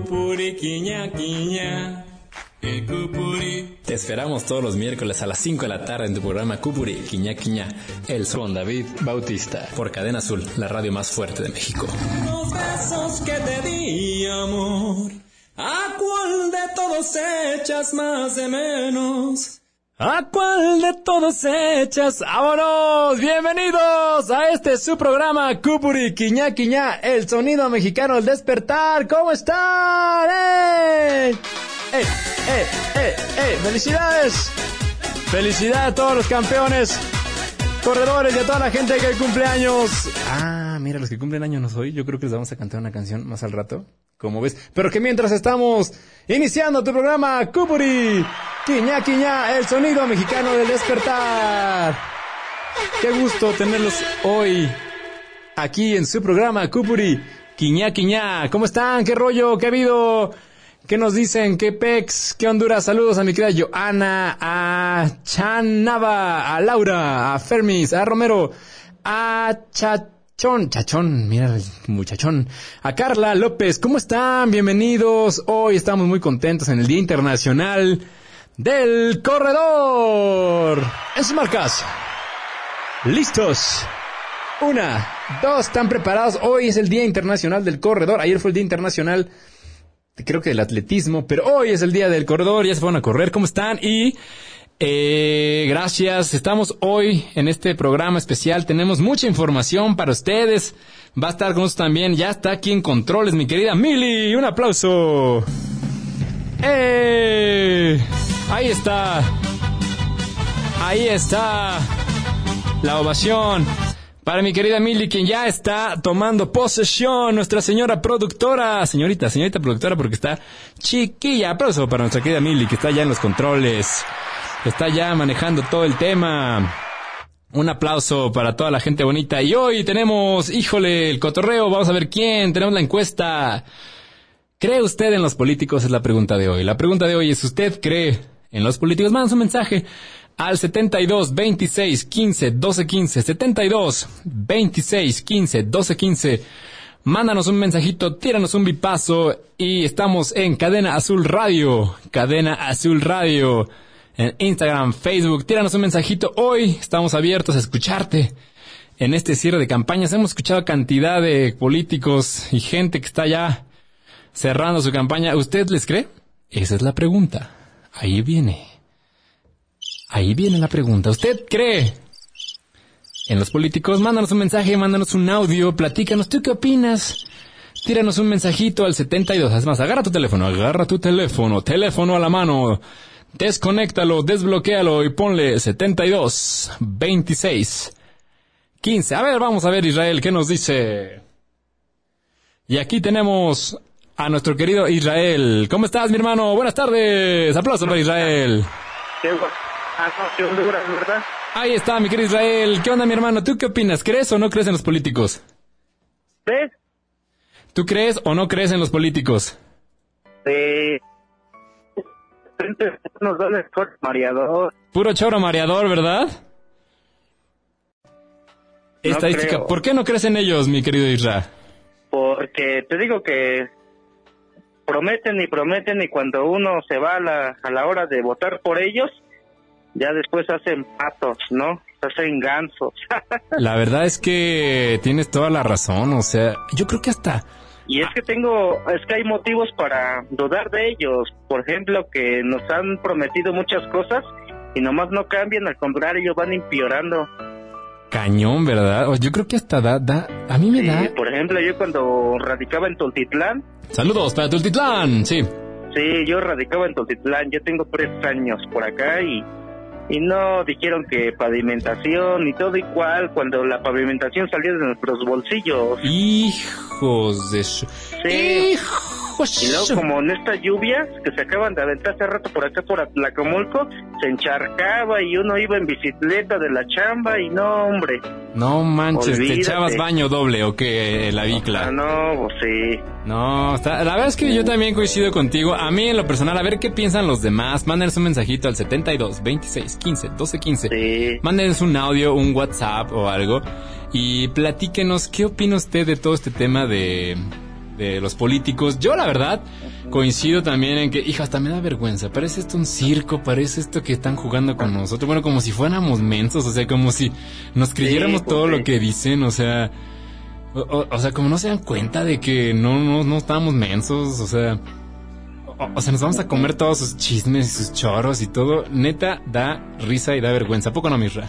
Ecupuri, quiña, quiña. Ecupuri. Te esperamos todos los miércoles a las 5 de la tarde en tu programa Cupuri, Quiña Quiña, El Sol Con David Bautista. por Cadena Azul, la radio más fuerte de México. Los besos que te di, amor. ¿A cuál de todos echas más de menos? ¿A cuál de todos echas? ¡Vámonos! ¡Bienvenidos a este su programa Cupuri, Quiña Quiña, el sonido mexicano, el despertar. ¿Cómo están? ¡Eh! ¡Eh, eh, eh, eh! ¡Felicidades! ¡Felicidades a todos los campeones! Corredores y a toda la gente que cumple años. Ah, mira, los que cumplen años no soy. Yo creo que les vamos a cantar una canción más al rato. Como ves. Pero que mientras estamos iniciando tu programa, Cupuri, Quiña Quiña, el sonido mexicano del despertar. Qué gusto tenerlos hoy aquí en su programa, Cupuri, Quiña Quiña. ¿Cómo están? ¿Qué rollo? ¿Qué ha habido? ¿Qué nos dicen? ¿Qué pex? ¿Qué Honduras? Saludos a mi querida Joana, a Chanava, a Laura, a Fermis, a Romero, a Chachón, Chachón, mira el muchachón, a Carla López, ¿cómo están? Bienvenidos. Hoy estamos muy contentos en el Día Internacional del Corredor. En sus marcas. Listos. Una, dos, están preparados. Hoy es el Día Internacional del Corredor. Ayer fue el Día Internacional creo que del atletismo, pero hoy es el día del corredor, ya se fueron a correr, ¿cómo están? Y eh, gracias, estamos hoy en este programa especial, tenemos mucha información para ustedes, va a estar con nosotros también, ya está aquí en controles mi querida Mili, un aplauso. ¡Eh! Ahí está, ahí está la ovación. Para mi querida Mili, quien ya está tomando posesión, nuestra señora productora, señorita, señorita productora, porque está chiquilla. Aplauso para nuestra querida Mili, que está ya en los controles, está ya manejando todo el tema. Un aplauso para toda la gente bonita. Y hoy tenemos, híjole, el cotorreo, vamos a ver quién, tenemos la encuesta. ¿Cree usted en los políticos? Es la pregunta de hoy. La pregunta de hoy es, ¿usted cree en los políticos? Manda un mensaje al 72 26 15 12 15 72 26 15 12 15 mándanos un mensajito tíranos un bipazo y estamos en Cadena Azul Radio Cadena Azul Radio en Instagram Facebook tíranos un mensajito hoy estamos abiertos a escucharte en este cierre de campañas hemos escuchado cantidad de políticos y gente que está ya cerrando su campaña ¿usted les cree? esa es la pregunta ahí viene Ahí viene la pregunta. ¿Usted cree en los políticos? Mándanos un mensaje, mándanos un audio, platícanos. ¿Tú qué opinas? Tíranos un mensajito al 72. Es más, agarra tu teléfono, agarra tu teléfono, teléfono a la mano. Desconéctalo, desbloquéalo y ponle 72 26 15. A ver, vamos a ver Israel, ¿qué nos dice? Y aquí tenemos a nuestro querido Israel. ¿Cómo estás, mi hermano? Buenas tardes. Aplausos para Israel. Ah. Ahí está, mi querido Israel. ¿Qué onda, mi hermano? ¿Tú qué opinas? ¿Crees o no crees en los políticos? ¿Ves? ¿Tú crees o no crees en los políticos? De... Nos el mareador. Puro choro mareador, ¿verdad? Estadística. creo. ¿Por qué no crees en ellos, mi querido Israel? Porque te digo que prometen y prometen y cuando uno se va a la, a la hora de votar por ellos, ya después hacen patos, ¿no? Hacen gansos. La verdad es que tienes toda la razón. O sea, yo creo que hasta... y es que tengo, es que hay motivos para dudar de ellos. Por ejemplo, que nos han prometido muchas cosas y nomás no cambian, al contrario, van empeorando. Cañón, ¿verdad? Yo creo que hasta da... da a mí me Sí, da... por ejemplo, yo cuando radicaba en Tultitlán, Saludos para Tultitlán. Sí. sí, yo radicaba en Tultitlán, yo tengo tres años por acá y, y no dijeron que pavimentación y todo igual, cuando la pavimentación salió de nuestros bolsillos. Hijos de su... Sí. Y luego como en estas lluvias que se acaban de aventar hace rato por acá por Atlacomulco, se encharcaba y uno iba en bicicleta de la chamba y no, hombre. No manches, ¿te echabas baño doble o qué? La bicla. Ah, no, pues sí. No, está- la verdad es que yo también coincido contigo. A mí en lo personal, a ver qué piensan los demás. Mándenos un mensajito al 72 26 15 12 15. Sí. Mándenos un audio, un WhatsApp o algo. Y platíquenos qué opina usted de todo este tema de, de los políticos. Yo, la verdad, coincido también en que, hija, hasta me da vergüenza. Parece esto un circo, parece esto que están jugando con nosotros. Bueno, como si fuéramos mensos, o sea, como si nos creyéramos pues todo sí. lo que dicen, o sea. O, o- o sea, como no se dan cuenta de que no, no, no estábamos mensos, o sea. O, o sea, nos vamos a comer todos sus chismes y sus choros y todo. Neta, da risa y da vergüenza. ¿A poco no, Misra?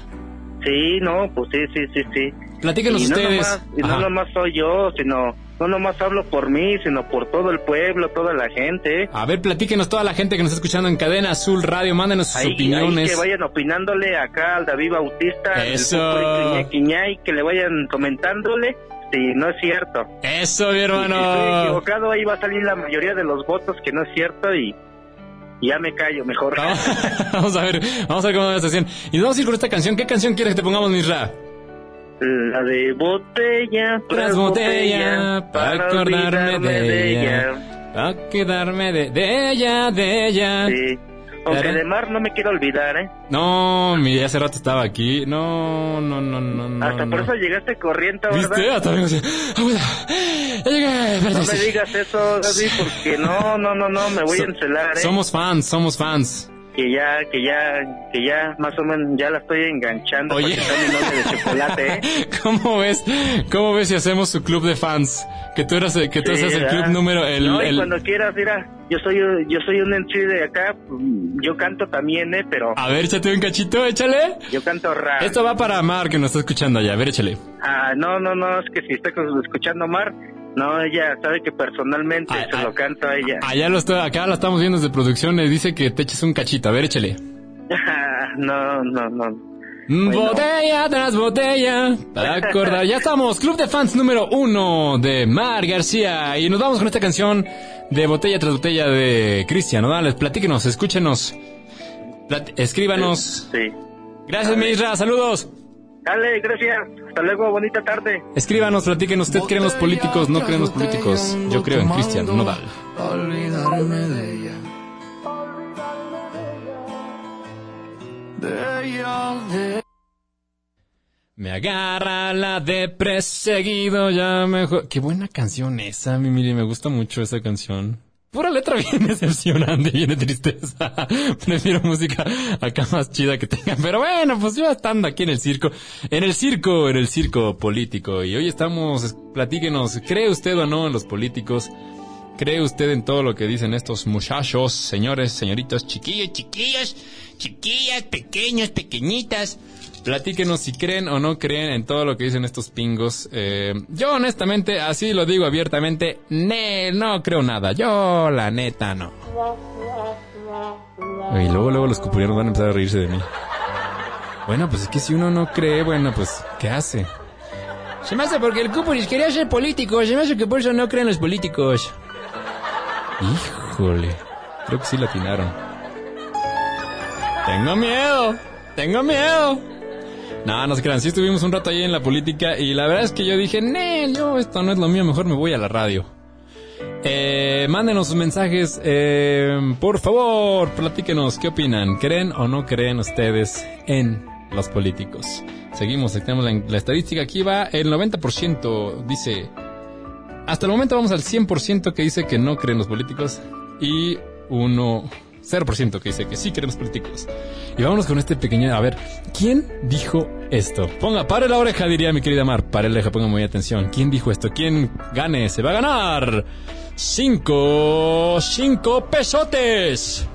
Sí, no, pues sí, sí, sí, sí. Platíquenos y no ustedes. nomás- y no nomás soy yo, sino, no nomás hablo por mí, sino por todo el pueblo, toda la gente. A ver, platíquenos toda la gente que nos está escuchando en Cadena Azul Radio, mándenos sus Ahí, ahí opiniones. que vayan opinándole acá al David Bautista, el Eso. Pupri Quiñay, que le vayan comentándole si no es cierto. Eso, mi Y Si estoy hermano. equivocado, ahí va a salir la mayoría de los votos que no es cierto y, y ya me callo mejor. Vamos a ver, vamos a ver cómo va la estación. Y nos vamos a ir con esta canción. ¿Qué canción quieres que te pongamos, Misra? La de botella Tras botella, para acordarme de ella. A quedarme de, de ella, de ella. Sí. Aunque de Mar no me quiero olvidar, ¿eh? No, mi, hace rato estaba aquí. No, no, no, no, no. Hasta por no. eso llegaste corriente, ¿verdad? ¿Viste? Hasta. Abuela, ya llegué. No me digas eso, David, porque no, no, no, no, me voy So- a encelar, ¿eh? Somos fans, somos fans. Que ya, que ya, que ya, más o menos, ya la estoy enganchando Oye. porque está mi nombre de chocolate, ¿eh? ¿Cómo ves? ¿Cómo ves si hacemos su club de fans? Que tú eras, el- que tú Sí, el club número, el, no, y el- cuando quieras, mira, yo soy, yo soy un MC de acá, yo canto también, ¿eh? Pero A ver, échate un cachito, échale. yo canto rap. Esto va para Mar, que nos está escuchando allá. A ver, échale. Ah, no, no, no, es que si está escuchando Mar, no, ella sabe que personalmente Ah, se ah, lo canto a ella. Allá lo está, acá la estamos viendo desde producción. Le dice que te eches un cachito. A ver, échale. no, no, no. Mm, Botella tras botella. Para acordar. Ya estamos. Club de fans número uno de Mar García. Y nos vamos con esta canción de Botella tras Botella de Cristian. Dale, platíquenos, escúchenos. Plat- escríbanos. Sí. Gracias, Misra. Saludos. Dale, gracias. Hasta luego, bonita tarde. Escríbanos, platíquenos. ¿Usted cree en los políticos? ¿No cree en los políticos? Yo creo en Cristian Nodal. Olvidarme de ella. De ella, de Me agarra la de perseguido ya mejor. Qué buena canción esa, mi Miri. Me gusta mucho esa canción. Pura letra bien decepcionante bien de tristeza. Prefiero música acá más chida que tenga. Pero bueno, pues yo estando aquí en el circo. En el circo, en el circo político. Y hoy estamos, platíquenos, ¿cree usted o no en los políticos? ¿Cree usted en todo lo que dicen estos muchachos, señores, señoritos, chiquillos, chiquillos, chiquillas, pequeños, pequeñitas? Platíquenos si creen o no creen en todo lo que dicen estos pingos. Eh, yo honestamente, así lo digo abiertamente, ne, no creo nada. Yo la neta no. Y luego, luego los cupurieros van a empezar a reírse de mí. Bueno, pues es que si uno no cree, bueno, pues, ¿qué hace? Se me hace porque el cupuris quería ser político. Se me hace que por eso no creen los políticos. Híjole. Creo que sí la atinaron. Tengo miedo. Tengo miedo. No, no se crean. Sí estuvimos un rato ahí en la política y la verdad es que yo dije, no, yo esto no es lo mío, mejor me voy a la radio. Eh, mándenos sus mensajes, eh, por favor, platíquenos, ¿qué opinan? ¿Creen o no creen ustedes en los políticos? Seguimos, tenemos la, la estadística, aquí va el 90%, dice, hasta el momento vamos al 100% que dice que no creen los políticos y uno 0% que dice que sí los políticos. Y vámonos con este pequeño, a ver, ¿quién dijo esto? Ponga, pare la oreja, diría mi querida Mar, pare la oreja, ponga muy atención. ¿Quién dijo esto? ¿Quién gane? Se va a ganar cinco, cinco pesotes.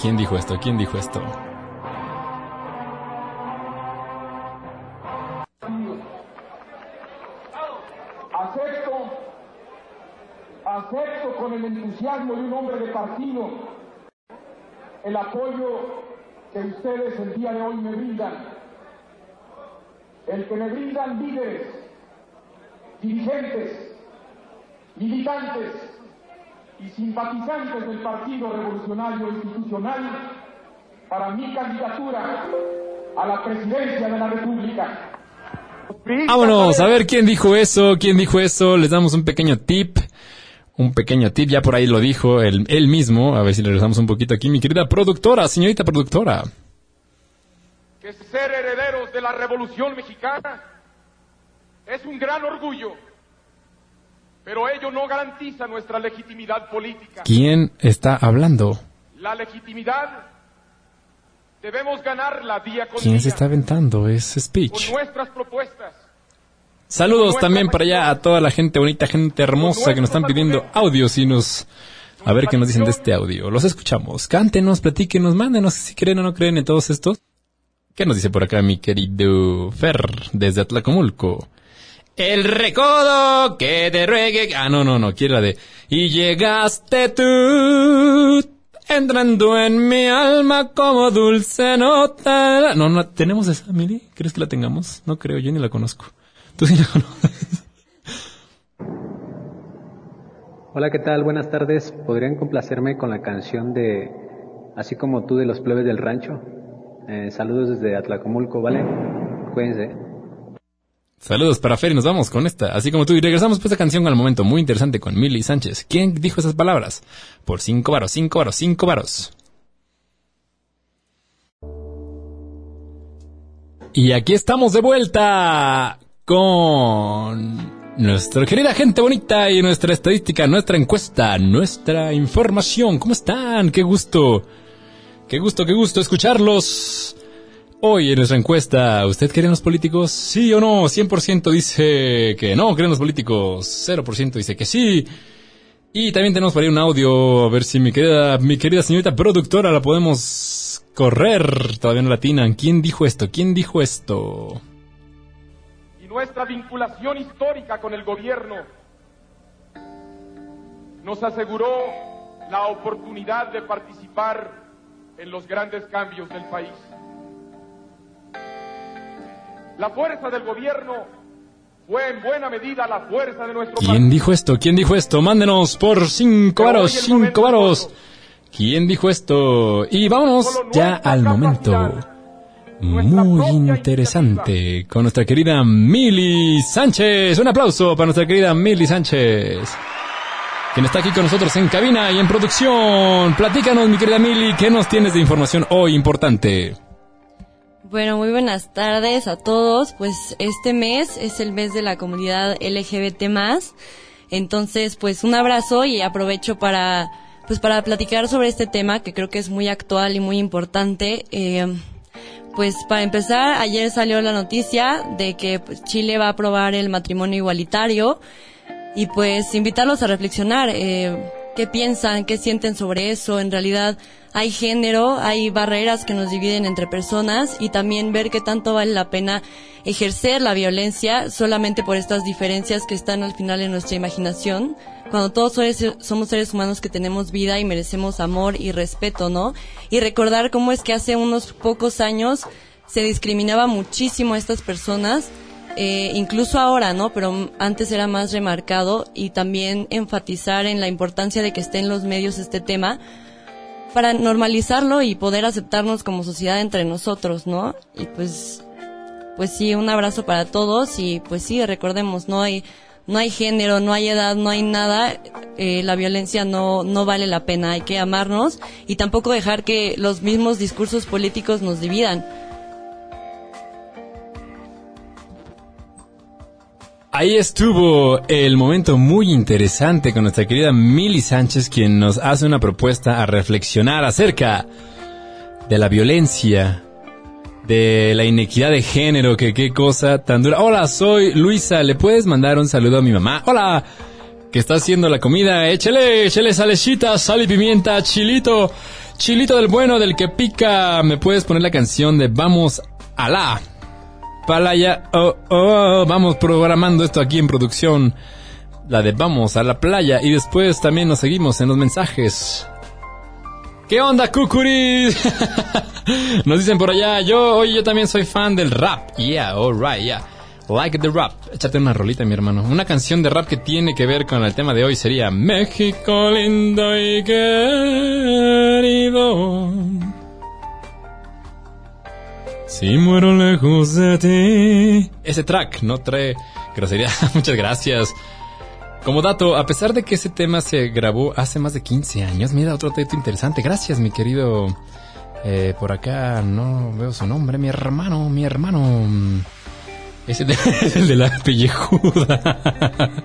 ¿Quién dijo esto? ¿Quién dijo esto? Con el entusiasmo de un hombre de partido el apoyo que ustedes el día de hoy me brindan, el que me brindan líderes, dirigentes, militantes y simpatizantes del Partido Revolucionario Institucional para mi candidatura a la presidencia de la República. Vámonos, a ver quién dijo eso, quién dijo eso. Les damos un pequeño tip. Un pequeño tip, ya por ahí lo dijo él, él mismo. A ver si le regresamos un poquito aquí. Mi querida productora, señorita productora. que ser herederos de la Revolución Mexicana Es un gran orgullo, pero ello no garantiza nuestra legitimidad política. ¿Quién está hablando? La legitimidad debemos ganarla día con ¿Quién día se está aventando ese con speech? nuestras propuestas. Saludos también para allá a toda la gente bonita, gente hermosa que nos están pidiendo audios y nos... A ver qué nos dicen de este audio. Los escuchamos. Cántenos, platíquenos, mándenos si creen o no creen en todos estos. ¿Qué nos dice por acá mi querido Fer desde Atlacomulco? El recodo que te ruegue... Ah, no, no, no, quiere la de... Y llegaste tú entrando en mi alma como dulce nota. No, no, ¿tenemos esa, Mili? ¿Crees que la tengamos? No creo, yo ni la conozco. Tú sí la conoces. Hola, ¿qué tal? Buenas tardes. ¿Podrían complacerme con la canción de Así como tú de los plebes del rancho? Eh, saludos desde Atlacomulco, ¿vale? Cuídense. Saludos para Fer y nos vamos con esta. Así como tú, y regresamos pues a canción al momento muy interesante con Milly Sánchez. ¿Quién dijo esas palabras? Por cinco varos, cinco varos, cinco varos. Y aquí estamos de vuelta con nuestra querida gente bonita y nuestra estadística, nuestra encuesta, nuestra información. ¿Cómo están? Qué gusto. Qué gusto, qué gusto escucharlos. Hoy en nuestra encuesta, ¿usted cree en los políticos? ¿Sí o no? 100% dice que no cree en los políticos. 0% dice que sí. Y también tenemos por ahí un audio, a ver si mi querida, mi querida señorita productora la podemos correr. Todavía no la atinan. ¿Quién dijo esto? ¿Quién dijo esto? Y nuestra vinculación histórica con el gobierno nos aseguró la oportunidad de participar en los grandes cambios del país. La fuerza del gobierno fue en buena medida la fuerza de nuestro ¿Quién dijo esto? ¿Quién dijo esto? Mándenos por cinco varos, cinco varos. ¿Quién dijo esto? Y vámonos ya al momento muy interesante con nuestra querida Mili Sánchez. Un aplauso para nuestra querida Mili Sánchez. Quien está aquí con nosotros en cabina y en producción. Platícanos, mi querida Mili, ¿qué nos tienes de información hoy importante? Bueno, muy buenas tardes a todos. Pues este mes es el mes de la comunidad LGBT Entonces, pues un abrazo y aprovecho para, pues para platicar sobre este tema que creo que es muy actual y muy importante. Eh, pues para empezar, ayer salió la noticia de que pues, Chile va a aprobar el matrimonio igualitario y pues invitarlos a reflexionar. Eh, ¿Qué piensan? ¿Qué sienten sobre eso? En realidad hay género, hay barreras que nos dividen entre personas y también ver qué tanto vale la pena ejercer la violencia solamente por estas diferencias que están al final en nuestra imaginación. Cuando todos somos seres humanos que tenemos vida y merecemos amor y respeto, ¿no? Y recordar cómo es que hace unos pocos años se discriminaba muchísimo a estas personas eh, incluso ahora, ¿no? Pero antes era más remarcado y también enfatizar en la importancia de que esté en los medios este tema para normalizarlo y poder aceptarnos como sociedad entre nosotros, ¿no? Y pues, pues sí, un abrazo para todos y pues sí, recordemos, no hay, no hay género, no hay edad, no hay nada, eh, la violencia no, no vale la pena, hay que amarnos y tampoco dejar que los mismos discursos políticos nos dividan. Ahí estuvo el momento muy interesante con nuestra querida Mili Sánchez, quien nos hace una propuesta a reflexionar acerca de la violencia, de la inequidad de género, que qué cosa tan dura. Hola, soy Luisa, ¿le puedes mandar un saludo a mi mamá? Hola, que está haciendo la comida, échale, échale salecita, sal y pimienta, chilito, chilito del bueno, del que pica. ¿Me puedes poner la canción de Vamos a la? Playa, oh, oh, vamos programando esto aquí en producción. La de vamos a la playa y después también nos seguimos en los mensajes. ¿Qué onda, Cucuris? Nos dicen por allá, yo, hoy yo también soy fan del rap. Yeah, alright, yeah. Like the rap. Échate una rolita, mi hermano. Una canción de rap que tiene que ver con el tema de hoy sería México lindo y querido. Si muero lejos de ti. Ese track no trae grosería. Muchas gracias. Como dato, a pesar de que ese tema se grabó hace más de 15 años, mira otro dato interesante. Gracias, mi querido. eh, por acá no veo su nombre, mi hermano, mi hermano. Es el de, es el de la pellejuda.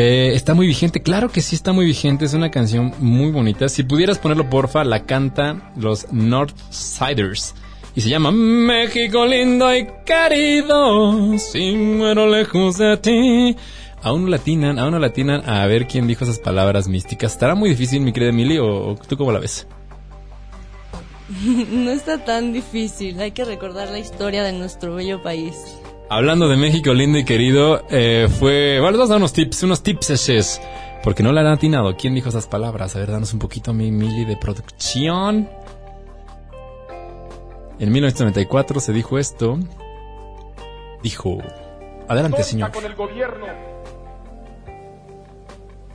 Eh, está muy vigente, claro que sí está muy vigente, es una canción muy bonita. Si pudieras ponerlo, porfa, la canta los Northsiders. Y se llama México lindo y querido, si muero lejos de ti. Aún no latinan, aún no latinan a ver quién dijo esas palabras místicas. ¿Estará muy difícil, mi querida Emily, o, tú cómo la ves? no está tan difícil, hay que recordar la historia de nuestro bello país. Hablando de México lindo y querido, eh, fue... Bueno, vamos a dar unos tips, unos tips porque no la han atinado. ¿Quién dijo esas palabras? A ver, danos un poquito a mi Mili de producción. En 1994 se dijo esto. Dijo... Adelante, señor. con el gobierno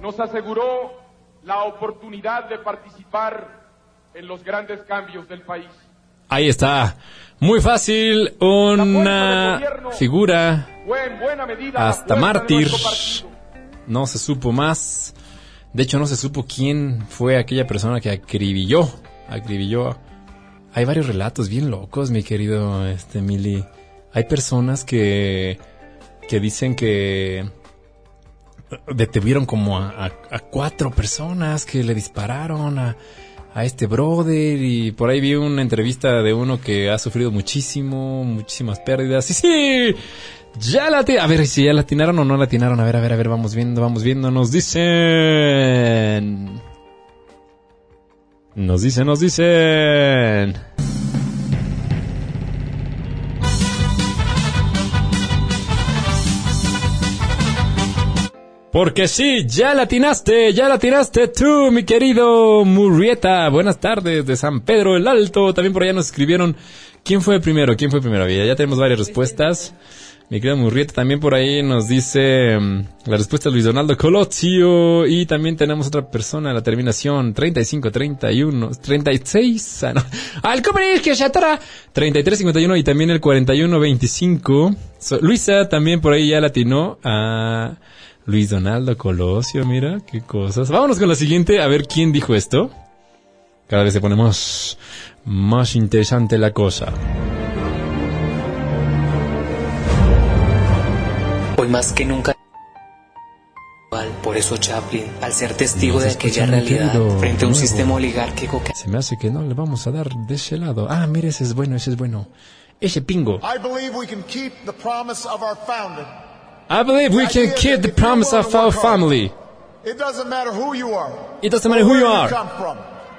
nos aseguró la oportunidad de participar en los grandes cambios del país. Ahí está. Muy fácil. Una figura hasta mártir. No se supo más. De hecho, no se supo quién fue aquella persona que acribilló. Acribilló. Hay varios relatos bien locos, mi querido este Mili. Hay personas que que dicen que detuvieron como a, cuatro personas que le dispararon a, a este brother y por ahí vi una entrevista de uno que ha sufrido muchísimo, muchísimas pérdidas. Sí, sí, ya la A ver si ya latinaron o no latinaron. A ver, a ver, a ver, vamos viendo, vamos viendo. Nos dicen... Nos dicen, nos dicen... Porque sí, ya latinaste, ya latinaste tú, mi querido Murrieta. Buenas tardes de San Pedro el Alto. También por allá nos escribieron quién fue primero, quién fue primero. Ya, ya tenemos varias respuestas. Mi querido Murrieta también por ahí nos dice mm, la respuesta es Luis Donaldo Colozio. Y también tenemos otra persona, la terminación 35, 31, 36. Ah, no. Al comer que atora. 33, 51 y también el 41, 25. So- Luisa también por ahí ya latinó a... Luis Donaldo Colosio, mira, qué cosas. Vámonos con la siguiente, a ver quién dijo esto. Cada vez se pone más, más interesante la cosa. Hoy más que nunca. Por eso Chaplin, al ser testigo de aquella realidad frente a un nuevo. sistema oligárquico que Se me hace que no le vamos a dar de ese lado. Ah, mire, ese es bueno, ese es bueno. Ese pingo. I believe we can keep the promise of our founding. I believe we can keep the promise of our family. It doesn't matter who you are. It doesn't matter who you are.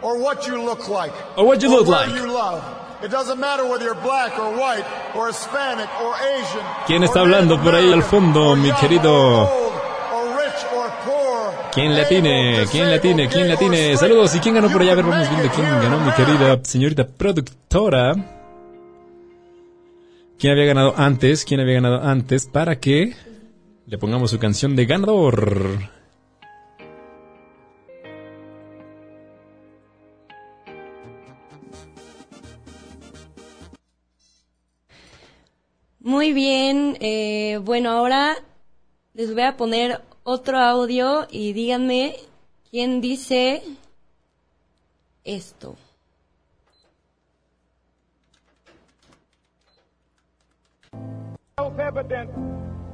or what you look like, Or what you or look where like. You love. It doesn't matter whether you're black or white, or Hispanic or Asian. ¿Quién está hablando por ahí al fondo, mi querido? ¿Quién le atine? able, ¿Quién le atine? disabled, ¿Quién le gay or atine? straight. Saludos. ¿Y quién ganó por allá? A ver, vamos viendo quién ganó, mi querida señorita productora. ¿Quién había ganado antes? ¿Quién había ganado antes? Para que le pongamos su canción de ganador. Muy bien, eh, bueno, ahora les voy a poner otro audio y díganme quién dice esto. self-evident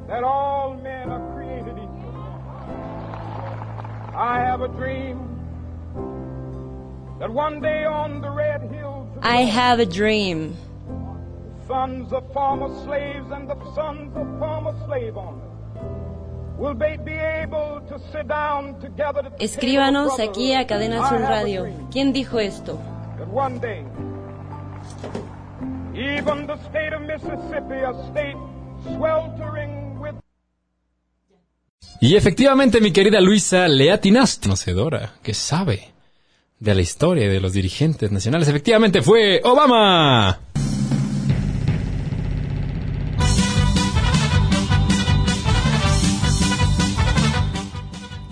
that all men are created equal. I have a dream that one day on the red hills I have a dream. Sons of former slaves and the sons of former slave owners will be, be able to sit down together at the Escríbanos aquí a. Cadena a Radio. ¿Quién dijo esto? that one day even the state of Mississippi, a state sweltering with Y efectivamente, mi querida Luisa, le atinaste. Conocedora, que sabe de la historia de los dirigentes nacionales. Efectivamente fue Obama.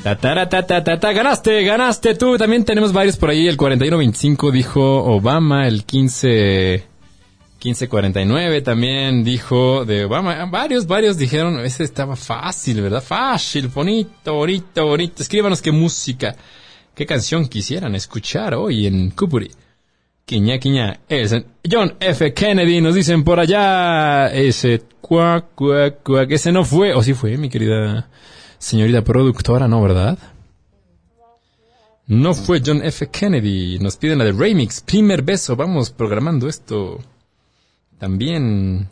Ta, tara, ta, ta, ta, ta, ganaste, ganaste tú. También tenemos varios por ahí. El 41-25 dijo Obama. El 15... 1549 también dijo de Obama. Varios, varios dijeron, ese estaba fácil, ¿verdad? Fácil, bonito, bonito, bonito. Escríbanos qué música, qué canción quisieran escuchar hoy en Cupuri. Quiña, quiña. Es John F. Kennedy, nos dicen por allá. Ese cuac, cuac, cuac. Ese no fue, o sí fue, mi querida señorita productora, ¿no, verdad? No fue John F. Kennedy. Nos piden la de Remix. Primer beso. Vamos programando esto. También.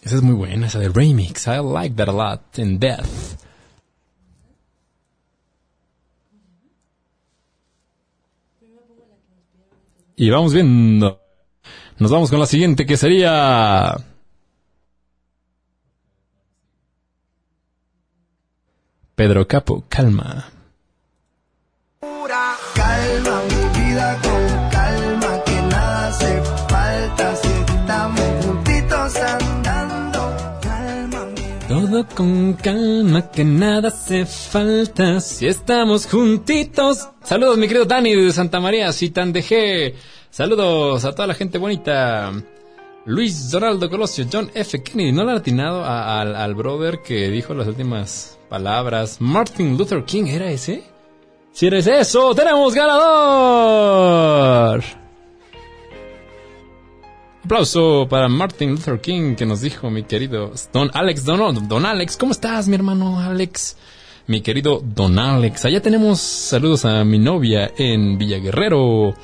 Esa es muy buena, esa de Remix. I like that a lot. In Death. Y vamos viendo. Nos vamos con la siguiente que sería... Pedro Capo, calma. Calma mi vida con calma, que nada hace falta si estamos juntitos andando. Calma mi Todo con calma, que nada hace falta si estamos juntitos. Saludos, mi querido Dani de Santa María, Citandejé. Saludos a toda la gente bonita. Luis Donaldo Colosio, John F. Kennedy. ¿No le han atinado a- al brother que dijo las últimas palabras? Martin Luther King, ¿era ese? Si eres eso, tenemos ganador. Aplauso para Martin Luther King que nos dijo mi querido Don Alex. Don, Don Alex, ¿cómo estás mi hermano Alex? Mi querido Don Alex. Allá tenemos saludos a mi novia en Villaguerrero.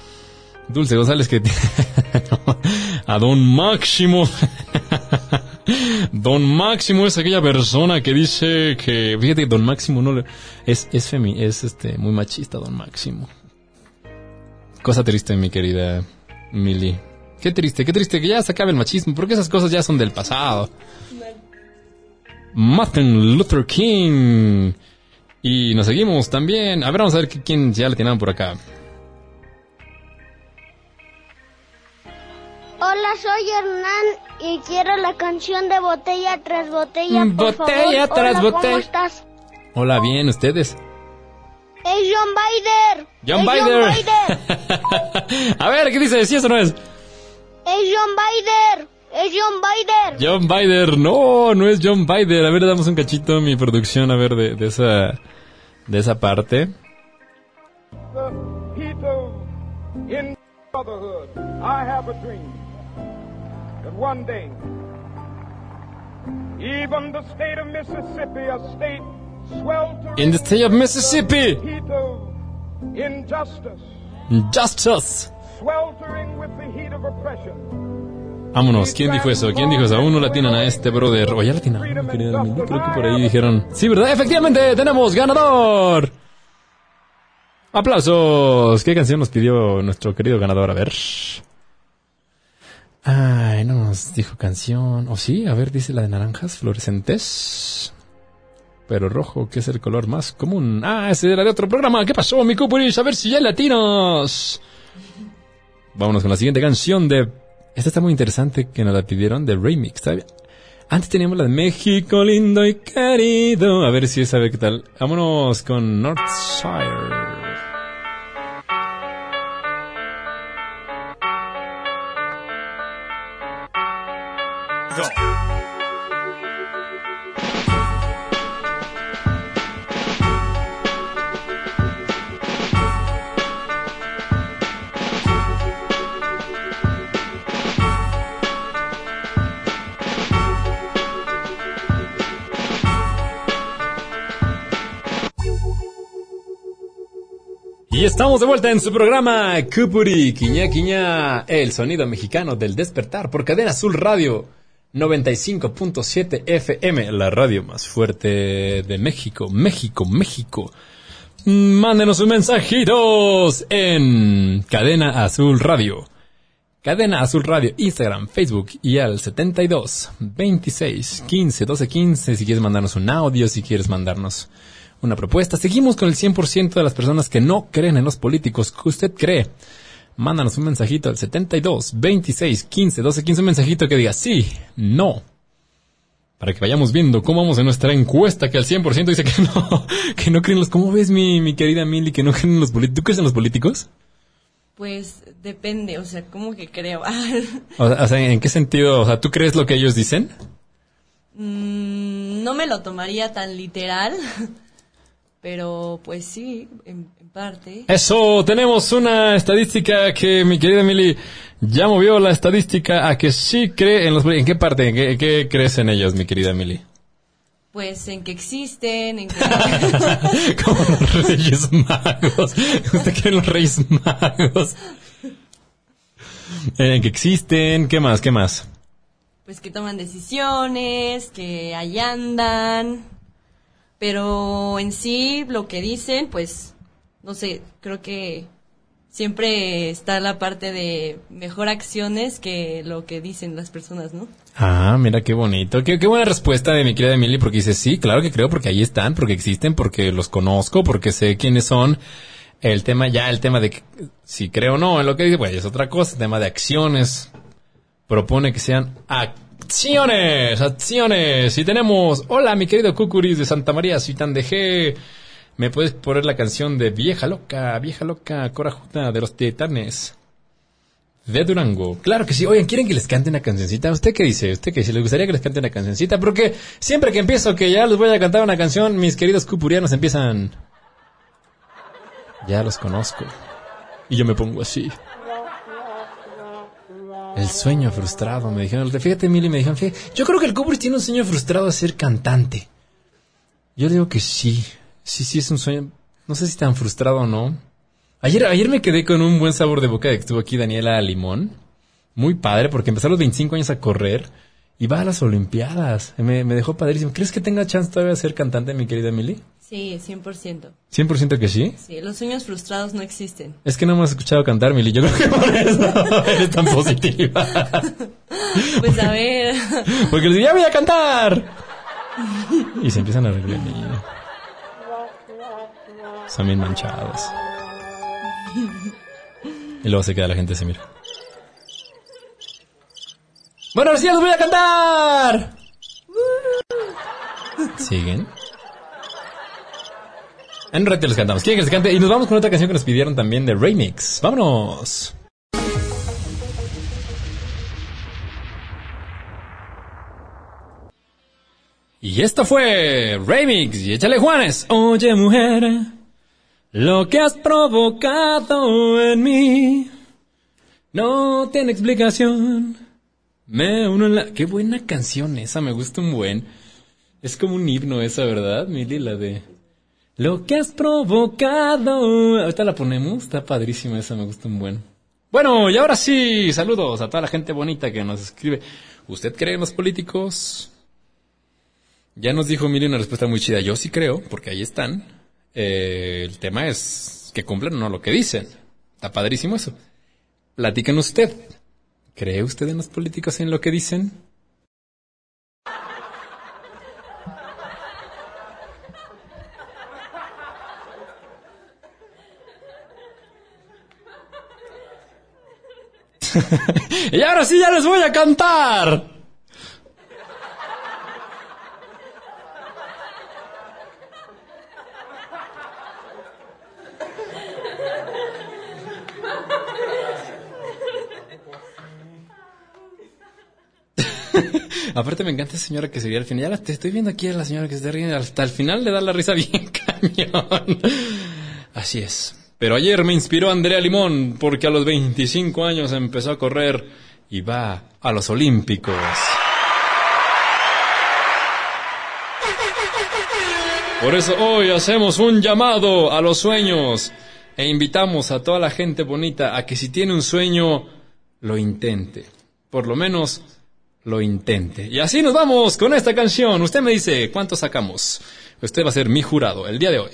Dulce González que... a Don Máximo. Don Máximo es aquella persona que dice que... Fíjate Don Máximo no le... Es, es, femi, es este, muy machista Don Máximo. Cosa triste, mi querida Millie. Qué triste, qué triste que ya se acabe el machismo, porque esas cosas ya son del pasado. Martin Luther King. Y nos seguimos también. A ver, vamos a ver quién ya le tienen por acá. Hola, soy Hernán y quiero la canción de botella tras botella. Por Botella favor. tras Hola, botella. ¿Cómo estás? Hola, bien, ¿ustedes? Es John Bider. John Es Bider. John Bider. a ver, ¿qué dice? ¿Sí eso no es? Es John Bider. Es John Bider. John Bider. No, no es John Bider. A ver, damos un cachito mi producción, a ver, de, de esa... De esa parte. the people in brotherhood. I have a dream that one day, even the state of Mississippi, a state sweltering In the state of Mississippi. heat of injustice, Justice. sweltering with the heat of oppression. Vámonos, ¿quién dijo eso? ¿Quién dijo eso? Aún no la tienen a este brother. O ya la tienen, mi querida Mili. Creo que por ahí dijeron. Sí, ¿verdad? Efectivamente, tenemos ganador. Aplausos. ¿Qué canción nos pidió nuestro querido ganador? A ver. Ay, no nos dijo canción. ¿O sí? A ver, dice la de naranjas fluorescentes. Pero rojo, que es el color más común. Ah, ese era de otro programa. ¿Qué pasó, mi Cupuris? A ver si ya hay latinos. Vámonos con la siguiente canción de... Esta está muy interesante que nos la pidieron de remix. ¿sabe? Antes teníamos la de México lindo y querido. A ver si sabe qué tal. Vámonos con Northshire. Y estamos de vuelta en su programa Cupuri, Quiña Quiña, el sonido mexicano del despertar por Cadena Azul Radio 95.7 FM, la radio más fuerte de México, México, México. Mándenos sus mensajitos en Cadena Azul Radio. Cadena Azul Radio, Instagram, Facebook y al 72 26 15 12 15 si quieres mandarnos un audio, si quieres mandarnos una propuesta. Seguimos con el 100% de las personas que no creen en los políticos. ¿Qué usted cree? Mándanos un mensajito al 72 26 15 12 15, un mensajito que diga sí, no. Para que vayamos viendo cómo vamos en nuestra encuesta, que al 100% dice que no, que no creen en los... ¿Cómo ves, mi, mi querida Milly, que no creen en los políticos? ¿Tú crees en los políticos? Pues depende, o sea, ¿cómo que creo? O sea, ¿en qué sentido? O sea, ¿tú crees lo que ellos dicen? Mm, no me lo tomaría tan literal, pero pues sí, en parte. Eso, tenemos una estadística que mi querida Emily ya movió la estadística a que sí cree en los... ¿En qué parte? ¿En qué, en qué crees en ellos, mi querida Emily? Pues en que existen, en que... Como los Reyes Magos. ¿Usted cree en los Reyes Magos? En que existen, ¿qué más? ¿Qué más? pues que toman decisiones, que ahí andan, pero en sí lo que dicen, pues, no sé, creo que siempre está la parte de mejor acciones que lo que dicen las personas, ¿no? Ah, mira qué bonito. Qué, qué buena respuesta de mi querida Emily, porque dice, sí, claro que creo, porque ahí están, porque existen, porque los conozco, porque sé quiénes son. El tema, ya el tema de que, si creo o no en lo que dice, pues es otra cosa. El tema de acciones. Propone que sean acciones, acciones. Y tenemos, hola mi querido Cucuris de Santa María, G. ¿Me puedes poner la canción de Vieja Loca, Vieja Loca, Corajuda de los Titanes? De Durango. Claro que sí. Oigan, ¿quieren que les cante una cancioncita? ¿Usted qué dice? ¿Usted qué dice? ¿Les gustaría que les cante una cancioncita? Porque siempre que empiezo que ya les voy a cantar una canción, mis queridos cupurianos empiezan... Ya los conozco. Y yo me pongo así. El sueño frustrado, me dijeron. Fíjate, Mili, me dijeron, fíjate, yo creo que el Kubrick tiene un sueño frustrado de ser cantante. Yo digo que sí. Sí, sí, es un sueño. No sé si tan frustrado o no. Ayer, ayer me quedé con un buen sabor de boca de que estuvo aquí Daniela Limón. Muy padre, porque empezó a los 25 años a correr y va a las Olimpiadas. Me, me dejó padrísimo. ¿Crees que tenga chance todavía de ser cantante, mi querida Emily? Sí, 100%. ¿100% que sí? Sí, los sueños frustrados no existen. Es que no hemos escuchado cantar, Mili. Yo creo que por eso eres tan positiva. pues a ver. Porque les digo, ya voy a cantar. Y se empiezan a reír Son bien manchados. Y luego se queda la gente se mira. Bueno, ahora sí voy a cantar. ¿Siguen? En un rato les cantamos. ¿Quieren que les cante? Y nos vamos con otra canción que nos pidieron también de Remix. ¡Vámonos! Y esto fue Remix y échale Juanes. Oye mujer, lo que has provocado en mí no tiene explicación. Me uno en la... Qué buena canción esa, me gusta un buen. Es como un himno esa, ¿verdad, Mili? La de... Lo que has provocado. Ahorita la ponemos, está padrísima esa, me gusta un buen. Bueno, y ahora sí, saludos a toda la gente bonita que nos escribe. ¿Usted cree en los políticos? Ya nos dijo Mili una respuesta muy chida. Yo sí creo, porque ahí están. Eh, el tema es que cumplen o no lo que dicen. Está padrísimo eso. Platiquen usted. ¿Cree usted en los políticos en lo que dicen? y ahora sí ya les voy a cantar. Aparte me encanta esa señora que se ve al final. Ya la te estoy viendo aquí a la señora que se está riendo. Hasta el final le da la risa bien cañón. Así es. Pero ayer me inspiró Andrea Limón porque a los 25 años empezó a correr y va a los Olímpicos. Por eso hoy hacemos un llamado a los sueños e invitamos a toda la gente bonita a que si tiene un sueño, lo intente. Por lo menos lo intente. Y así nos vamos con esta canción. Usted me dice, ¿cuánto sacamos? Usted va a ser mi jurado el día de hoy.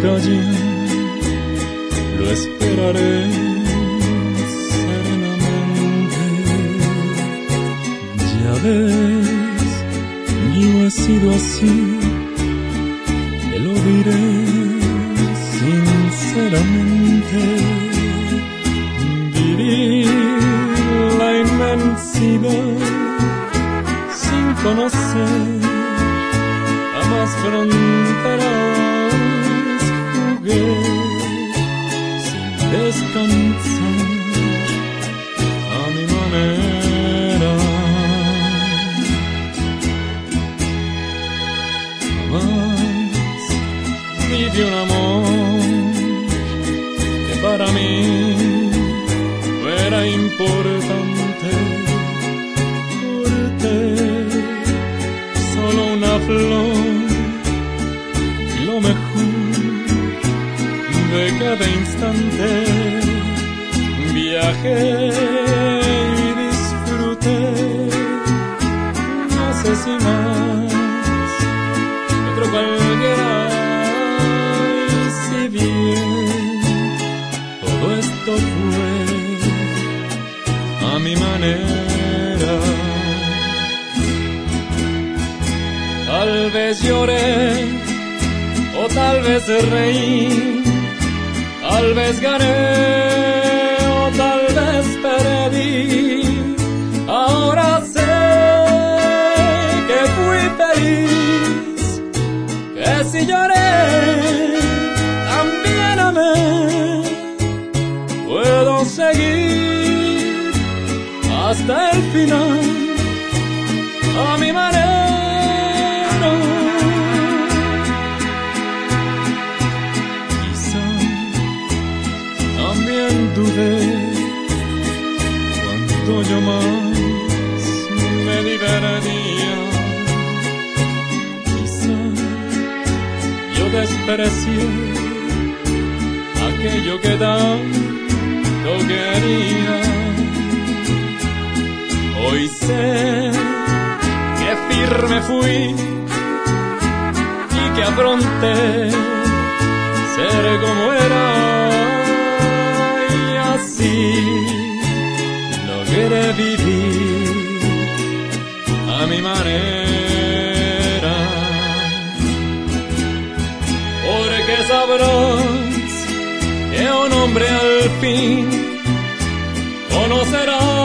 Cerca lo esperaré serenamente. Ya ves, yo he sido así, te lo diré sinceramente. Vivir la inmensidad conocer jamás fronteras divertía. Quizá yo desprecié aquello que tanto quería. Hoy sé que firme fui y que afronté ser como era y así logré vivir a mi manera. Porque sabrás que un hombre al fin conocerás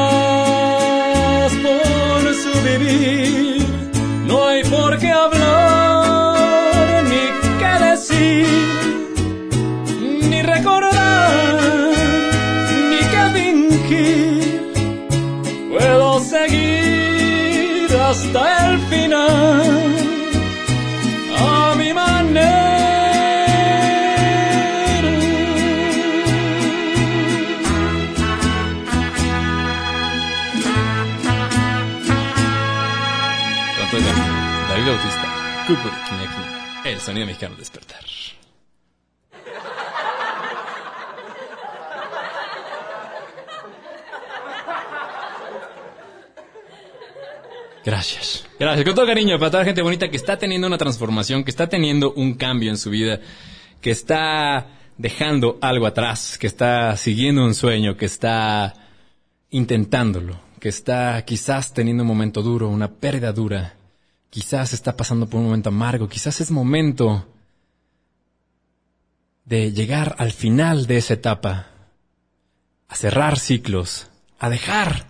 hasta el final, a mi manera. David Bautista, Cuco de Kineki, el sonido mexicano despertar. Gracias. Con todo cariño para toda la gente bonita que está teniendo una transformación, que está teniendo un cambio en su vida, que está dejando algo atrás, que está siguiendo un sueño, que está intentándolo, que está quizás teniendo un momento duro, una pérdida dura, quizás está pasando por un momento amargo, quizás es momento de llegar al final de esa etapa, a cerrar ciclos, a dejar,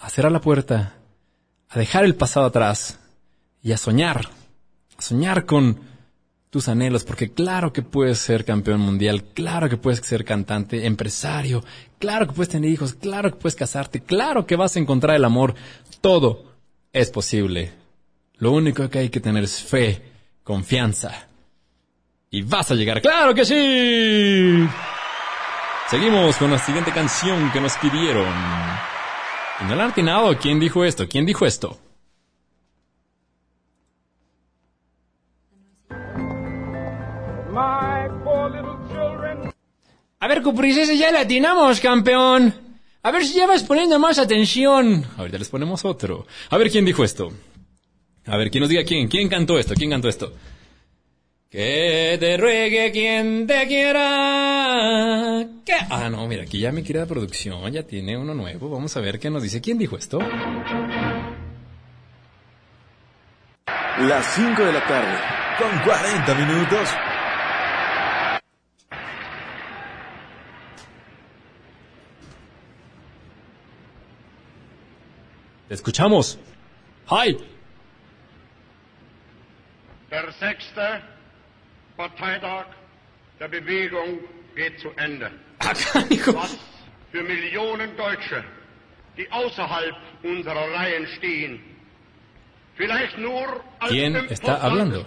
a cerrar la puerta, a dejar el pasado atrás y a soñar, a soñar con tus anhelos, porque claro que puedes ser campeón mundial, claro que puedes ser cantante, empresario, claro que puedes tener hijos, claro que puedes casarte, claro que vas a encontrar el amor, todo es posible. Lo único que hay que tener es fe, confianza. Y vas a llegar, claro que sí. Seguimos con la siguiente canción que nos pidieron. No la han atinado. ¿Quién dijo esto? ¿Quién dijo esto? A ver, Cuprincesa, ya la atinamos, campeón. A ver si ya vas poniendo más atención. Ahorita les ponemos otro. A ver, ¿quién dijo esto? A ver, ¿quién nos diga quién? ¿Quién cantó esto? ¿Quién cantó esto? Que te ruegue quien te quiera. ¿Qué? Ah, no, mira, aquí ya mi querida producción ya tiene uno nuevo. Vamos a ver qué nos dice. ¿Quién dijo esto? Las 5 de la tarde, con 40 minutos. Te escuchamos. ¡Hi! sechste Parteitag der Bewegung geht zu Ende. Was für Millionen Deutsche, die außerhalb unserer Reihen stehen, ¿Quién está hablando?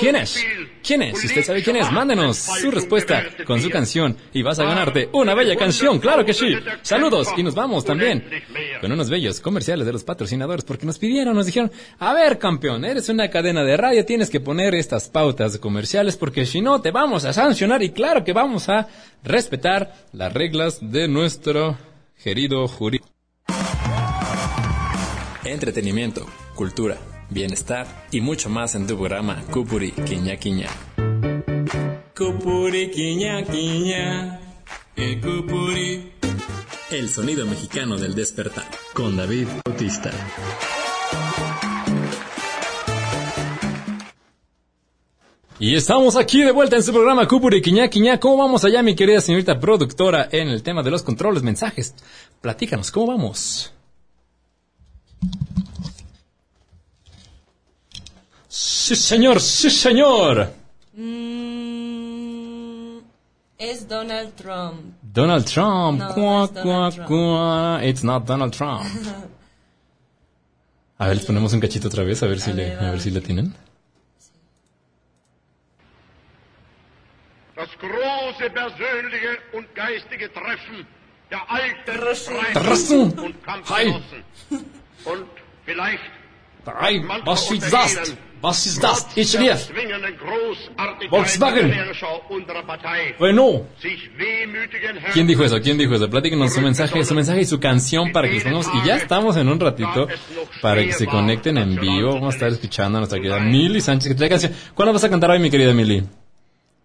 ¿Quién es? ¿Quién es? Si usted sabe quién es, mándenos su respuesta con su canción y vas a ganarte una bella canción, claro que sí. Saludos y nos vamos también con unos bellos comerciales de los patrocinadores porque nos pidieron, nos dijeron, a ver campeón, eres una cadena de radio, tienes que poner estas pautas comerciales porque si no te vamos a sancionar y claro que vamos a respetar las reglas de nuestro querido jurídico. Entretenimiento, cultura, bienestar y mucho más en tu programa Cupuri Quiña Quiña. Cupuri Quiña Quiña. El Cupuri. El sonido mexicano del despertar. Con David Bautista. Y estamos aquí de vuelta en su programa Cupuri Quiña Quiña. ¿Cómo vamos allá, mi querida señorita productora, en el tema de los controles, mensajes? Platícanos, ¿cómo vamos? Sí, señor, sí, señor. Mm, es Donald Trump. Donald Trump. No, Cuá, no es Donald cuá, Trump. cuá. It's not Donald Trump. A ver, les ponemos un cachito otra vez, a ver si le, a ver si le tienen. Das große persönliche und geistige Treffen der alten. Streiter und Kampfgenossen. Und vielleicht Ei, was ist das? Was ist das? Ich Großartigkeit Volkswagen. Herren ¿Quién dijo eso? ¿Quién dijo eso? Platíquenos su mensaje, su mensaje y su canción para que les pongamos. Y ya estamos en un ratito para que se conecten en vivo. Vamos a estar escuchando a nuestra querida Mili Sánchez que trae canción. ¿Cuándo vas a cantar hoy, mi querida Mili?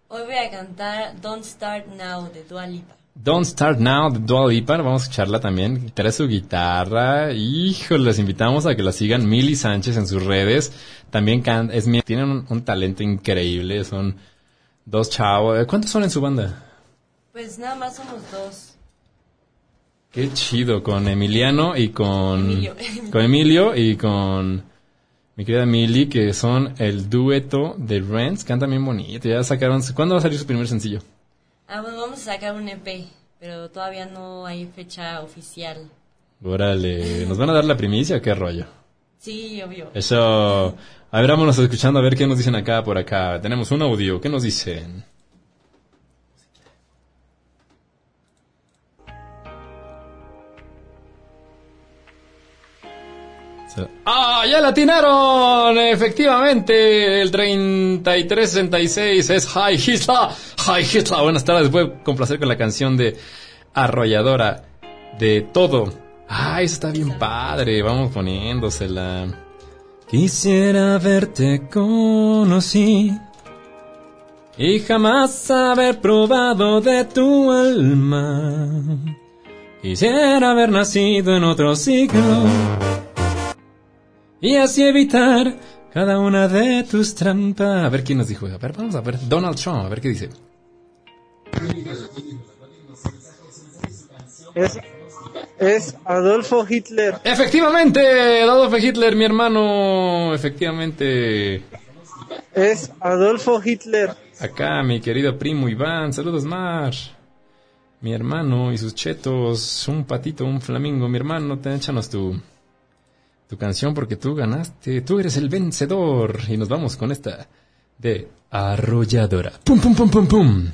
Hoy voy a cantar Don't Start Now de Dua Lipa. Don't Start Now de Dua Lipa, vamos a escucharla también, trae su guitarra, híjole, les invitamos a que la sigan, Mili Sánchez en sus redes, también can es, tienen un, un talento increíble, son dos chavos, ¿cuántos son en su banda? Pues nada más somos dos. Qué chido, con Emiliano y con Emilio. con Emilio y con mi querida Mili, que son el dueto de Rents, cantan bien bonito, ya sacaron, ¿cuándo va a salir su primer sencillo? Ah, bueno, vamos a sacar un EP, pero todavía no hay fecha oficial. Órale, ¿nos van a dar la primicia o qué rollo? Sí, obvio. Eso. A ver, vámonos escuchando a ver qué nos dicen acá por acá. Tenemos un audio. ¿Qué nos dicen? ¡Ah! ¡Ya la atinaron! Efectivamente, el 3366 es Hi Hitler. Hi Hitler. Buenas tardes. Voy a complacer con la canción de Arrolladora de todo. Ah, eso está bien padre. Vamos poniéndosela. Quisiera haberte conocí y jamás haber probado de tu alma. Quisiera haber nacido en otro siglo y así evitar cada una de tus trampas. A ver quién nos dijo. A ver, vamos a ver. Donald Trump, a ver qué dice. Es, es Adolfo Hitler. Efectivamente, Adolfo Hitler, mi hermano. Efectivamente. Es Adolfo Hitler. Acá, mi querido primo Iván. Saludos, Mar. Mi hermano y sus chetos. Un patito, un flamingo. Mi hermano, te échanos tu, tu canción porque tú ganaste. Tú eres el vencedor. Y nos vamos con esta de Arrolladora. Pum, pum, pum, pum, pum.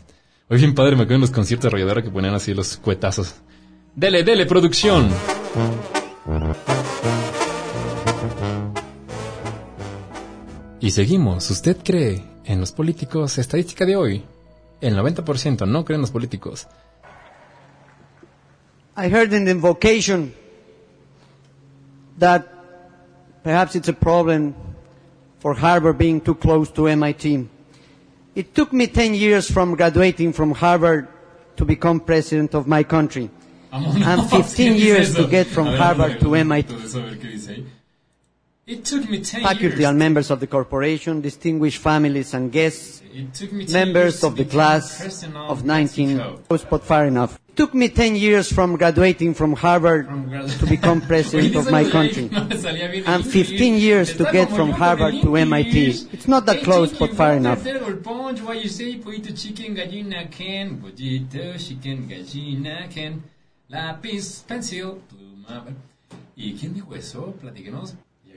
Hoy bien padre, me acuerdo en los conciertos de Arrolladora que ponían así los cuetazos. Dele, dele, producción. Y seguimos. ¿Usted cree en los políticos? Estadística de hoy. El 90% no cree en los políticos. I heard in the invocation that perhaps it's a problem for Harvard being too close to MIT. It took me 10 years from graduating from Harvard to become president of my country. and 15 years to get from Harvard to MIT. It took me 10 faculty years. and members of the corporation, distinguished families and guests, It took me 10 years members of the class of Mexico. 19, was put far enough. It took me 10 years from graduating from Harvard to become president of my country, and 15 years to get from Harvard to MIT. It's not that close, but far enough. Potato punch, why you say pollito chicken gallina can, pollito chicken gallina can, lápiz, pencil, pluma. ¿Y quién dijo eso? Platíquenos.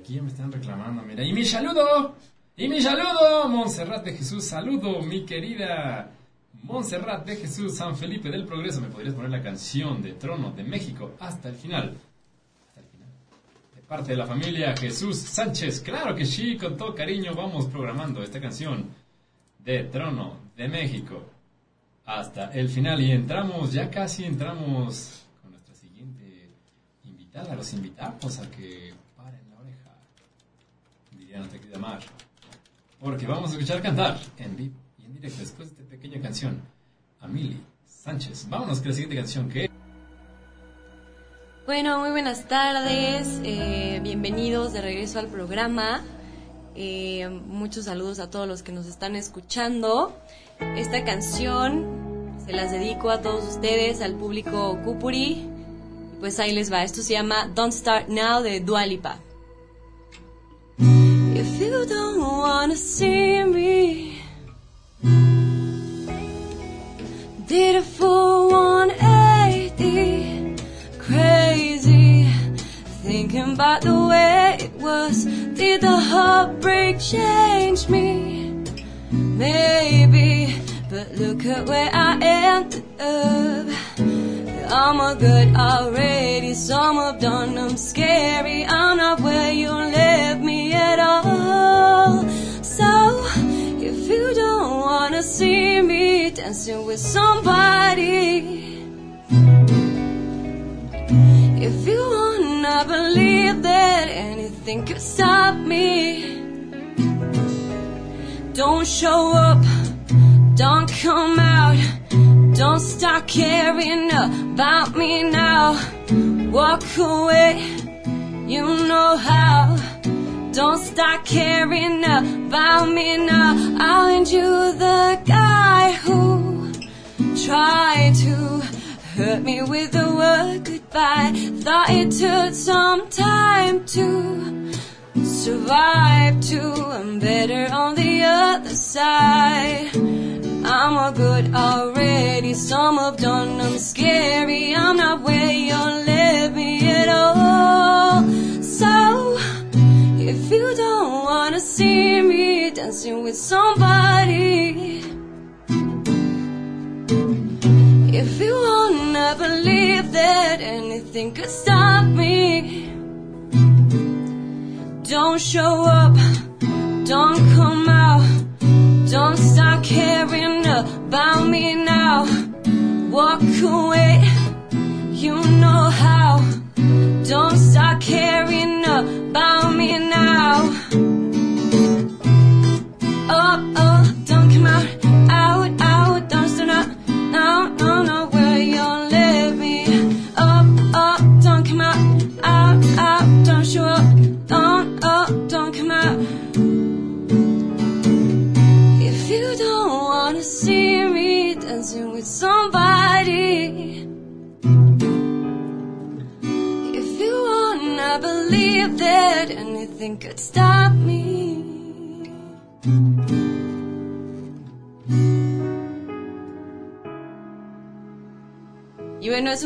Aquí ya me están reclamando, mira. ¡Y mi saludo! ¡Y mi saludo! Montserrat de Jesús, saludo, mi querida Montserrat de Jesús, San Felipe del Progreso. ¿Me podrías poner la canción de Trono de México hasta el final? De parte de la familia Jesús Sánchez. Claro que sí, con todo cariño vamos programando esta canción de Trono de México hasta el final. Y entramos, ya casi entramos con nuestra siguiente invitada. Los invitamos a que diría nuestra querida Mar. Porque vamos a escuchar cantar en vivo y en directo después de esta pequeña canción a Mili Sánchez. Vámonos con la siguiente canción que Bueno, muy buenas tardes, eh, bienvenidos de regreso al programa. Eh, muchos saludos a todos los que nos están escuchando. Esta canción se las dedico a todos ustedes, al público Kupuri. Pues ahí les va, esto se llama Don't Start Now de Dualipa. If you don't wanna see me, did it for 180, crazy, thinking about the way it was. Did the heartbreak change me? Maybe, but look at where I ended up. I'm a good already, some have done I'm scary. Dancing with somebody, if you wanna believe that anything could stop me, don't show up, don't come out. Don't start caring about me now. Walk away, you know how. Don't start caring about me now. I'll end you the guy who tried to hurt me with the word goodbye. Thought it took some time to survive too. I'm better on the other side. I'm a good already, some have done them scary. I'm not where you left me at all. So, if you don't wanna see me dancing with somebody, if you wanna believe that anything could stop me, don't show up, don't come out. Don't start caring about me now. Walk away, you know how. Don't start caring about me now. Oh, oh, don't come out, out, out.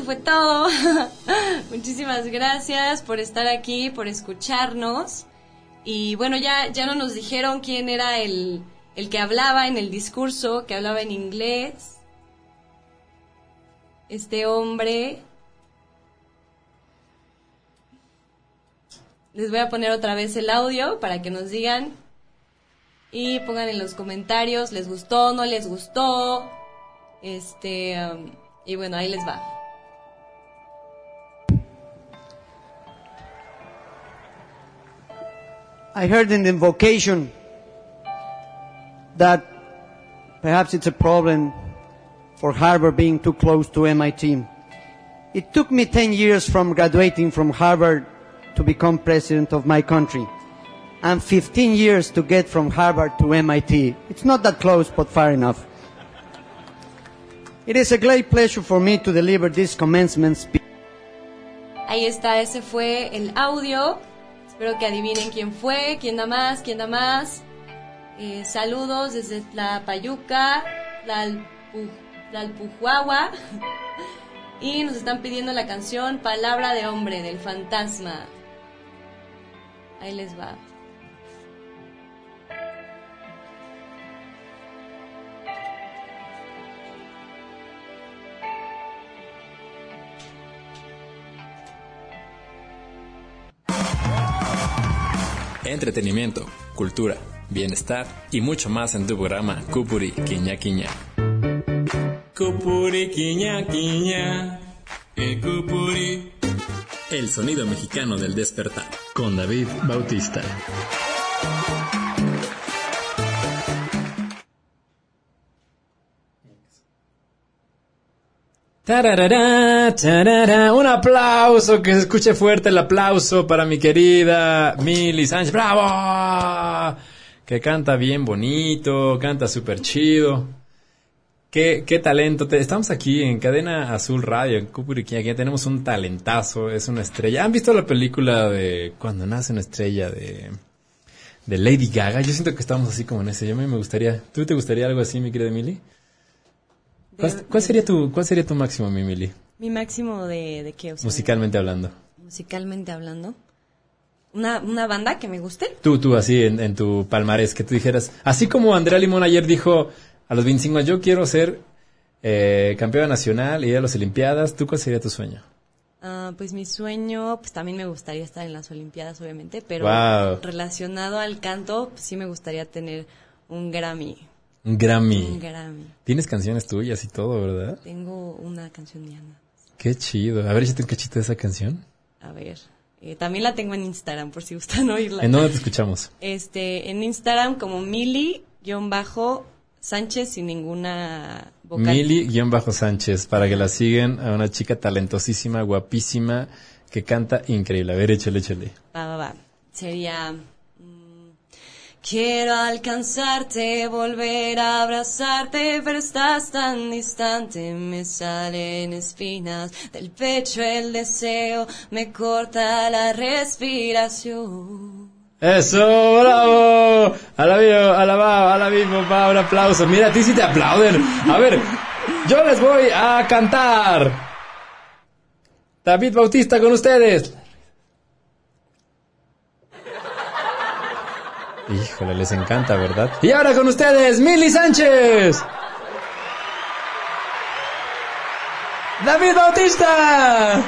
Fue todo. Muchísimas gracias por estar aquí, por escucharnos. Y bueno, ya, ya no nos dijeron quién era el, el que hablaba en el discurso, que hablaba en inglés. Este hombre. Les voy a poner otra vez el audio para que nos digan y pongan en los comentarios, les gustó, no les gustó. Este, um, y bueno, ahí les va. I heard in the invocation that perhaps it's a problem for Harvard being too close to MIT. It took me 10 years from graduating from Harvard to become president of my country, and 15 years to get from Harvard to MIT. It's not that close, but far enough. It is a great pleasure for me to deliver this commencement speech. Ahí está, ese fue el audio. Espero que adivinen quién fue, quién da más, quién da más. Eh, saludos desde la Payuca, Tlalpujuahua. Y nos están pidiendo la canción Palabra de Hombre del Fantasma. Ahí les va. Entretenimiento, cultura, bienestar y mucho más en tu programa Cupuri Quiña Quiña. Cupuri Quiña Quiña. El Cupuri. El sonido mexicano del despertar. Con David Bautista. Un aplauso, que se escuche fuerte el aplauso para mi querida Mili Sánchez. ¡Bravo! Que canta bien bonito, canta súper chido. Qué, qué talento. Estamos aquí en Cadena Azul Radio, en Cupuriquí. Aquí tenemos un talentazo, es una estrella. ¿Han visto la película de Cuando nace una estrella de, de Lady Gaga? Yo siento que estamos así como en ese. Yo me gustaría. ¿Tú te gustaría algo así, mi querida Mili? ¿Cuál, cuál sería tu, ¿Cuál sería tu máximo, mi Mili? Mi máximo de, de qué, o sea, Musicalmente hablando. musicalmente hablando. Una, una banda que me guste. Tú, tú, así en, en tu palmarés, que tú dijeras, así como Andrea Limón ayer dijo a los 25 años, yo quiero ser eh, campeona nacional y ir a las Olimpiadas, ¿tú cuál sería tu sueño? Ah, pues mi sueño, pues también me gustaría estar en las Olimpiadas, obviamente, pero Wow. relacionado al canto, pues, sí me gustaría tener un Grammy. Un Grammy. Un Grammy. Tienes canciones tuyas y todo, ¿verdad? Tengo una canción de Ana. Qué chido. A ver, échate un cachito de esa canción. A ver, eh, también la tengo en Instagram por si gustan oírla. ¿En dónde te escuchamos? Este, en Instagram como Mili-Sánchez sin ninguna vocal. Mili-Sánchez, para que la sigan a una chica talentosísima, guapísima, que canta increíble. A ver, échale, échale. Va, va, va. Sería... Quiero alcanzarte, volver a abrazarte, pero estás tan distante, me salen espinas del pecho, el deseo me corta la respiración. Eso, bravo. A la vivo, a la va, a la vivo, papá, un aplauso. Mira, a ti sí te aplauden. A ver, yo les voy a cantar. David Bautista con ustedes. Híjole, les encanta, ¿verdad? Y ahora con ustedes, Mili Sánchez. David Bautista.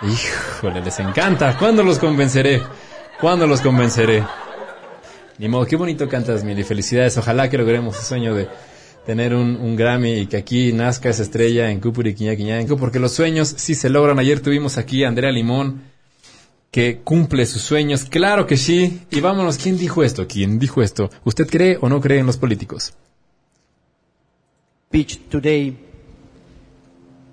Híjole, les encanta. ¿Cuándo los convenceré? ¿Cuándo los convenceré? Ni modo, qué bonito cantas, Mili. Felicidades. Ojalá que logremos el sueño de tener un, un Grammy y que aquí nazca esa estrella en Cupuriquiñaquiñanco, porque los sueños sí se logran. Ayer tuvimos aquí a Andrea Limón, que cumple sus sueños. Claro que sí. Y vámonos, ¿quién dijo esto? ¿Quién dijo esto? ¿Usted cree o no cree en los políticos? today.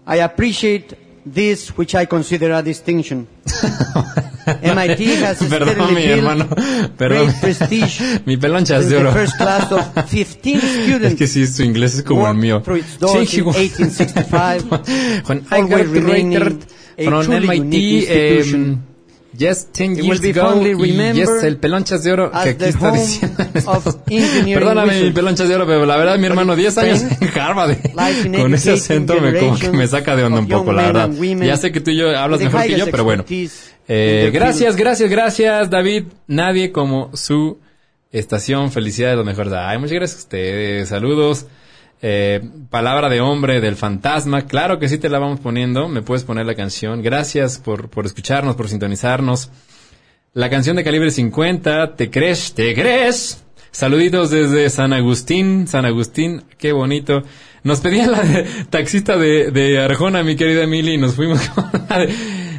I appreciate this, which I consider a distinction. MIT has Perdón, mi hermano. Perdón. prestige Mi peloncha es de oro. the first class of 15 Es students que sí, su inglés es como el mío. through its doors in igual. 1865, When I always got remaining graduated a from truly MIT, yes, 10 It years ago, y yes, el pelonchas de oro, que aquí está diciendo. Perdóname, mi pelonchas de oro, pero la verdad, mi hermano, 10 años en Harvard, in con ese acento me, como que me saca de onda un poco, la verdad. Ya sé que tú y yo hablas mejor que yo, pero bueno. Eh, gracias, gracias, gracias, David. Nadie como su estación. Felicidades, lo mejor. Ay, muchas gracias a ustedes. Saludos. Eh, palabra de hombre del fantasma. Claro que sí te la vamos poniendo. Me puedes poner la canción. Gracias por, por escucharnos, por sintonizarnos. La canción de calibre 50. ¿Te crees? ¿Te crees? Saluditos desde San Agustín. San Agustín, qué bonito. Nos pedían la de taxista de, de Arjona, mi querida Emily, y nos fuimos con la de,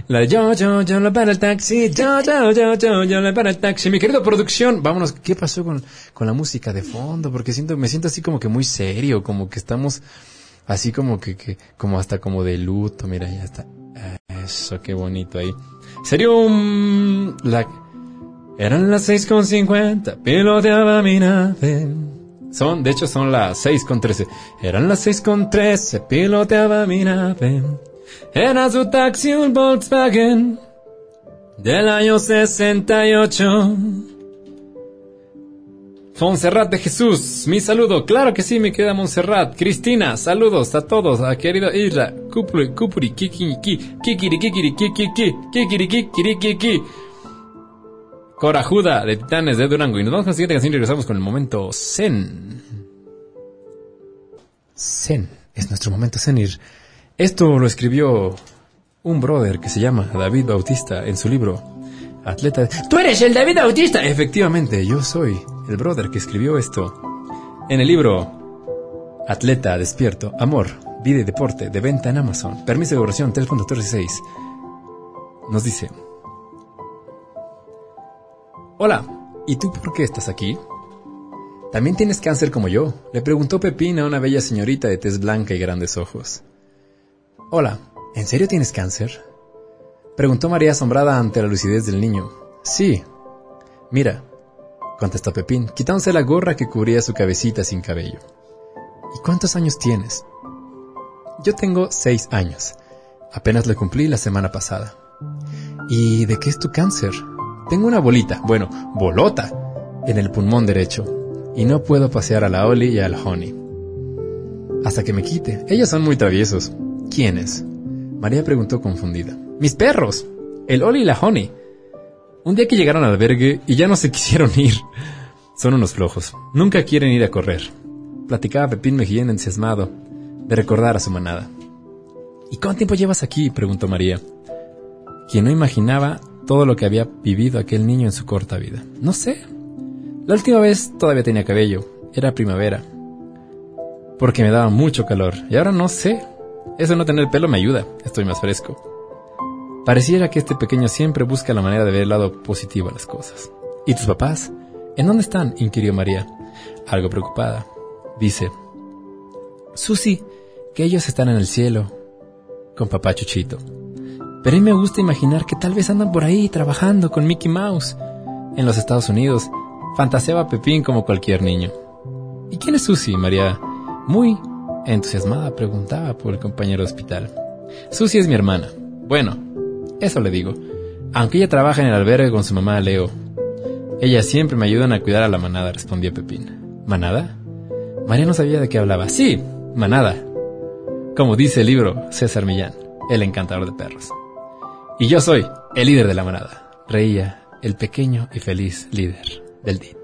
la de yo, yo, yo le para el taxi, yo, yo, yo, yo, yo le para el taxi. Mi querido producción, vámonos, ¿qué pasó con, con la música de fondo? Porque siento, me siento así como que muy serio, como que estamos así como que, que como hasta como de luto, mira, ya está. Eso, qué bonito ahí. Sería un... La... Eran las 6.50, piloteaba mi nave. Son, de hecho, son las 6.13. Eran las 6.13, piloteaba mi nave. Era su taxi un Volkswagen del año 68. Montserrat de Jesús, mi saludo. Claro que sí, me queda Montserrat. Cristina, saludos a todos, a querida Isla. Cupuri, cupuri, kikiki, kikiri, kikiri, kikiri, kikiri, kiki. Corajuda de Titanes de Durango. Y nos vamos con la siguiente canción y regresamos con el momento Zen. Zen es nuestro momento Zen. Y esto lo escribió un brother que se llama David Bautista en su libro Atleta. ¡Tú eres el David Bautista! Efectivamente, yo soy el brother que escribió esto. En el libro Atleta Despierto, Amor, Vida y Deporte, de venta en Amazon. Permiso de duración 3.36. Nos dice. Hola, ¿y tú por qué estás aquí? ¿También tienes cáncer como yo? Le preguntó Pepín a una bella señorita de tez blanca y grandes ojos. Hola, ¿en serio tienes cáncer? Preguntó María asombrada ante la lucidez del niño. Sí. Mira, contestó Pepín, quitándose la gorra que cubría su cabecita sin cabello. ¿Y cuántos años tienes? Yo tengo seis años. Apenas le cumplí la semana pasada. ¿Y de qué es tu cáncer? Tengo una bolita, bueno, bolota, en el pulmón derecho. Y no puedo pasear a la Oli y al Honey. Hasta que me quite. Ellos son muy traviesos. ¿Quiénes? María preguntó confundida. Mis perros. El Oli y la Honey. Un día que llegaron al albergue y ya no se quisieron ir. Son unos flojos. Nunca quieren ir a correr. Platicaba Pepín Mejillén entusiasmado de recordar a su manada. ¿Y cuánto tiempo llevas aquí? preguntó María, quien no imaginaba todo lo que había vivido aquel niño en su corta vida. No sé. La última vez todavía tenía cabello. Era primavera. Porque me daba mucho calor. Y ahora no sé. Eso no tener pelo me ayuda. Estoy más fresco. Pareciera que este pequeño siempre busca la manera de ver el lado positivo a las cosas. ¿Y tus papás? ¿En dónde están? inquirió María, algo preocupada. Dice, Susi, que ellos están en el cielo, con papá Chuchito. Pero a mí me gusta imaginar que tal vez andan por ahí trabajando con Mickey Mouse. En los Estados Unidos, fantaseaba Pepín como cualquier niño. ¿Y quién es Susi? María, muy entusiasmada, preguntaba por el compañero de hospital. Susi es mi hermana. Bueno, eso le digo. Aunque ella trabaja en el albergue con su mamá Leo. Ellas siempre me ayudan a cuidar a la manada, respondió Pepín. ¿Manada? María no sabía de qué hablaba. Sí, manada. Como dice el libro César Millán, el encantador de perros. Y yo soy el líder de la manada. Reía el pequeño y feliz líder del DIT.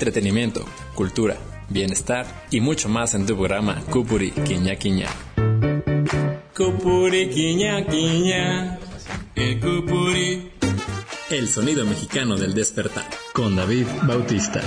Entretenimiento, cultura, bienestar y mucho más en tu programa Cupuri Quiña Quiña. Cupuri Quiña Quiña. El Cupuri. El sonido mexicano del despertar. Con David Bautista.